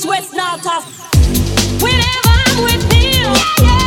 It's not us. Whenever I'm with him. Yeah, yeah.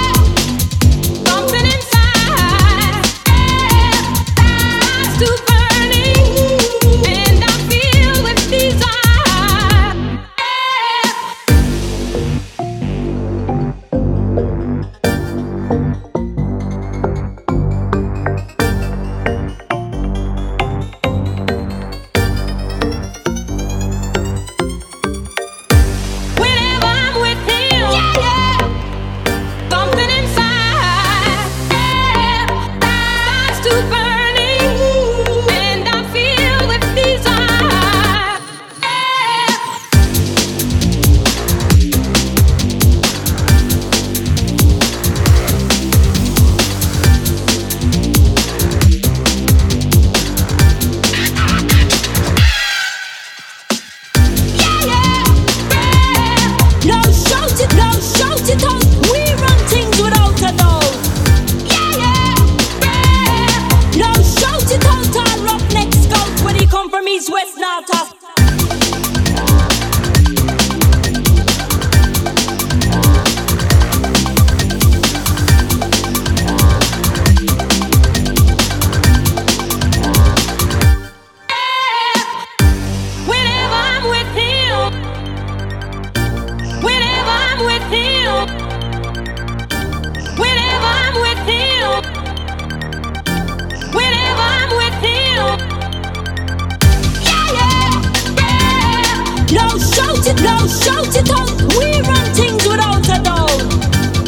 east, west, north, south. Whenever I'm with him, whenever I'm with him. it loud, shout it loud, shout it out. We run things without a doubt.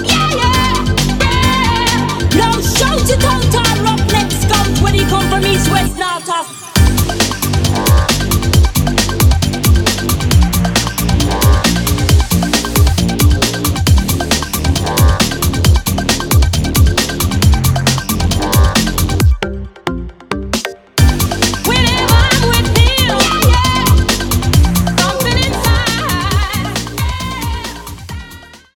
Yeah, yeah, yeah. Loud, shout it out. Our next comes when he come from east, west, north, south.